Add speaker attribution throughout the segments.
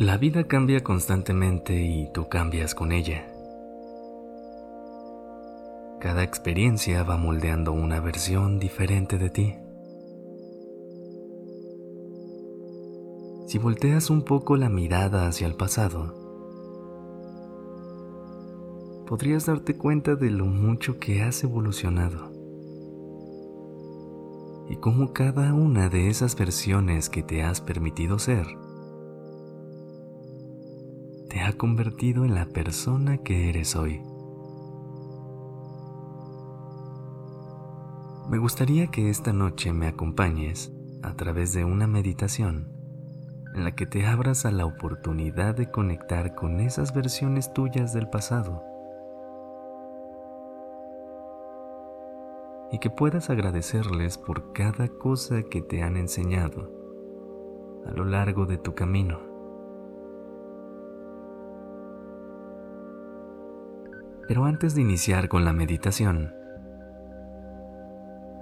Speaker 1: La vida cambia constantemente y tú cambias con ella. Cada experiencia va moldeando una versión diferente de ti. Si volteas un poco la mirada hacia el pasado, podrías darte cuenta de lo mucho que has evolucionado y cómo cada una de esas versiones que te has permitido ser te ha convertido en la persona que eres hoy. Me gustaría que esta noche me acompañes a través de una meditación en la que te abras a la oportunidad de conectar con esas versiones tuyas del pasado y que puedas agradecerles por cada cosa que te han enseñado a lo largo de tu camino. Pero antes de iniciar con la meditación,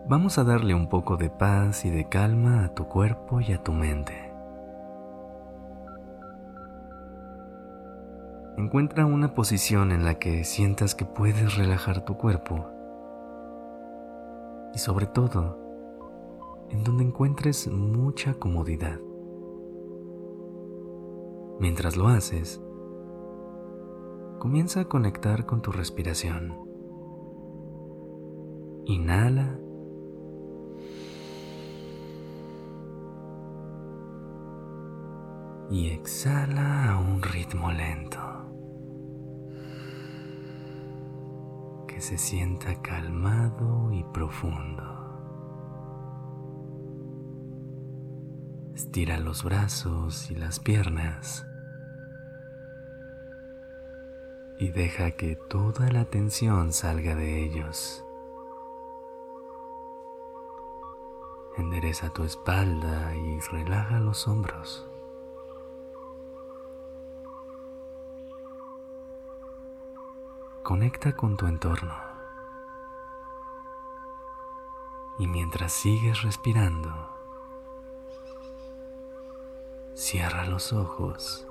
Speaker 1: vamos a darle un poco de paz y de calma a tu cuerpo y a tu mente. Encuentra una posición en la que sientas que puedes relajar tu cuerpo y sobre todo en donde encuentres mucha comodidad. Mientras lo haces, comienza a conectar con tu respiración. Inhala. Y exhala a un ritmo lento. Que se sienta calmado y profundo. Estira los brazos y las piernas. Y deja que toda la tensión salga de ellos. Endereza tu espalda y relaja los hombros. Conecta con tu entorno. Y mientras sigues respirando, cierra los ojos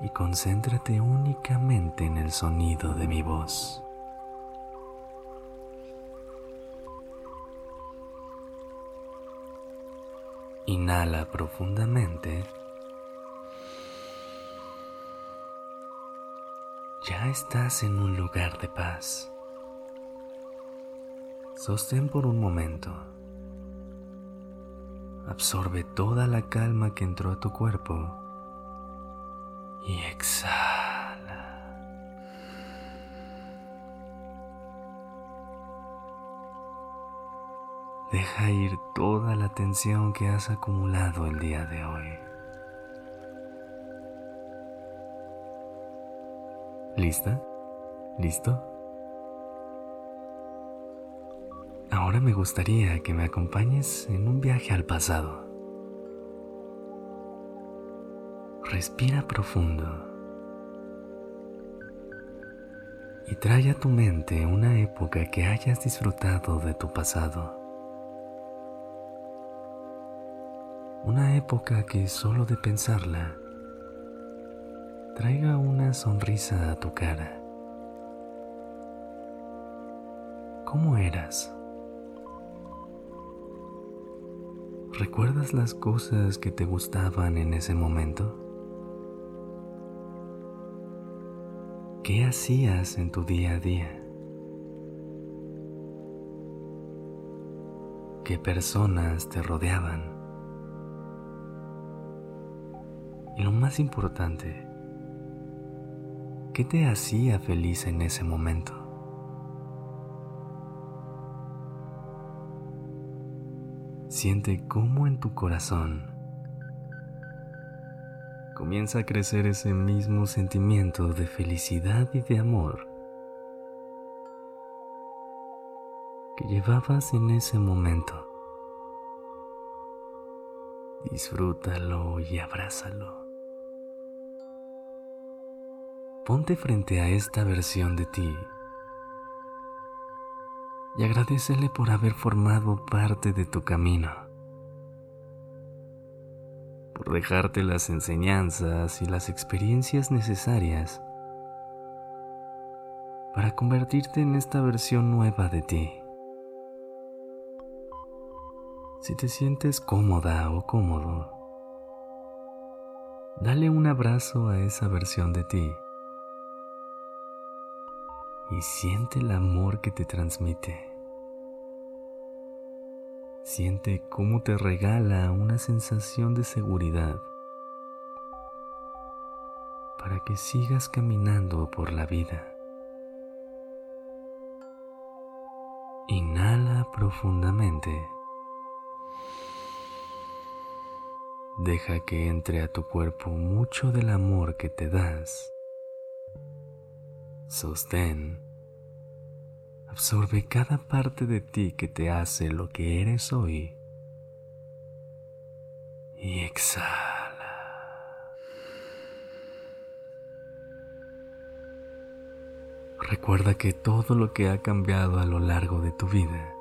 Speaker 1: y concéntrate únicamente en el sonido de mi voz. Inhala profundamente. Ya estás en un lugar de paz. Sostén por un momento. Absorbe toda la calma que entró a tu cuerpo y exhala. Deja ir toda la tensión que has acumulado el día de hoy. ¿Lista? ¿Listo? Ahora me gustaría que me acompañes en un viaje al pasado. Respira profundo y trae a tu mente una época que hayas disfrutado de tu pasado. Una época que solo de pensarla traiga una sonrisa a tu cara. ¿Cómo eras? ¿Recuerdas las cosas que te gustaban en ese momento? ¿Qué hacías en tu día a día? ¿Qué personas te rodeaban? Y lo más importante, ¿qué te hacía feliz en ese momento? Siente cómo en tu corazón comienza a crecer ese mismo sentimiento de felicidad y de amor que llevabas en ese momento. Disfrútalo y abrázalo. Ponte frente a esta versión de ti y agradecele por haber formado parte de tu camino, por dejarte las enseñanzas y las experiencias necesarias para convertirte en esta versión nueva de ti. Si te sientes cómoda o cómodo, dale un abrazo a esa versión de ti y siente el amor que te transmite. Siente cómo te regala una sensación de seguridad para que sigas caminando por la vida. Inhala profundamente. Deja que entre a tu cuerpo mucho del amor que te das. Sostén. Absorbe cada parte de ti que te hace lo que eres hoy. Y exhala. Recuerda que todo lo que ha cambiado a lo largo de tu vida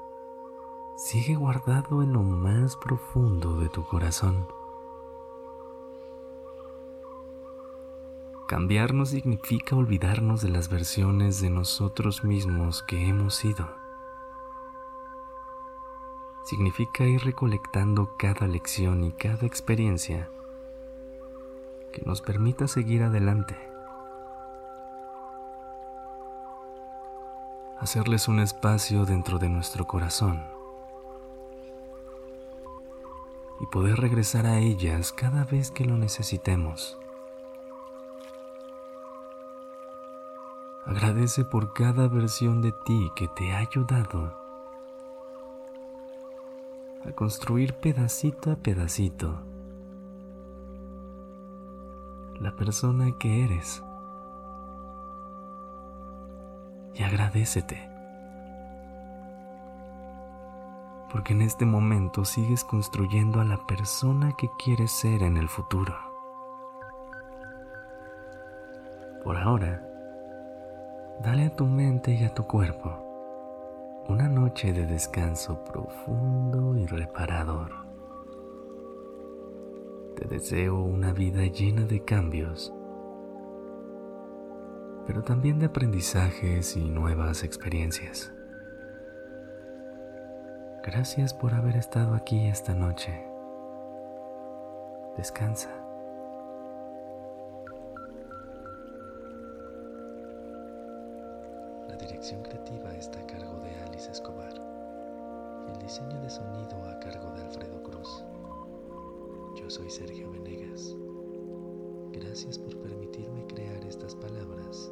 Speaker 1: sigue guardado en lo más profundo de tu corazón. Cambiar no significa olvidarnos de las versiones de nosotros mismos que hemos sido. Significa ir recolectando cada lección y cada experiencia que nos permita seguir adelante. Hacerles un espacio dentro de nuestro corazón y poder regresar a ellas cada vez que lo necesitemos. Agradece por cada versión de ti que te ha ayudado a construir pedacito a pedacito la persona que eres. Y agradecete. Porque en este momento sigues construyendo a la persona que quieres ser en el futuro. Por ahora, Dale a tu mente y a tu cuerpo una noche de descanso profundo y reparador. Te deseo una vida llena de cambios, pero también de aprendizajes y nuevas experiencias. Gracias por haber estado aquí esta noche. Descansa. Escobar y el diseño de sonido a cargo de Alfredo Cruz. Yo soy Sergio Venegas. Gracias por permitirme crear estas palabras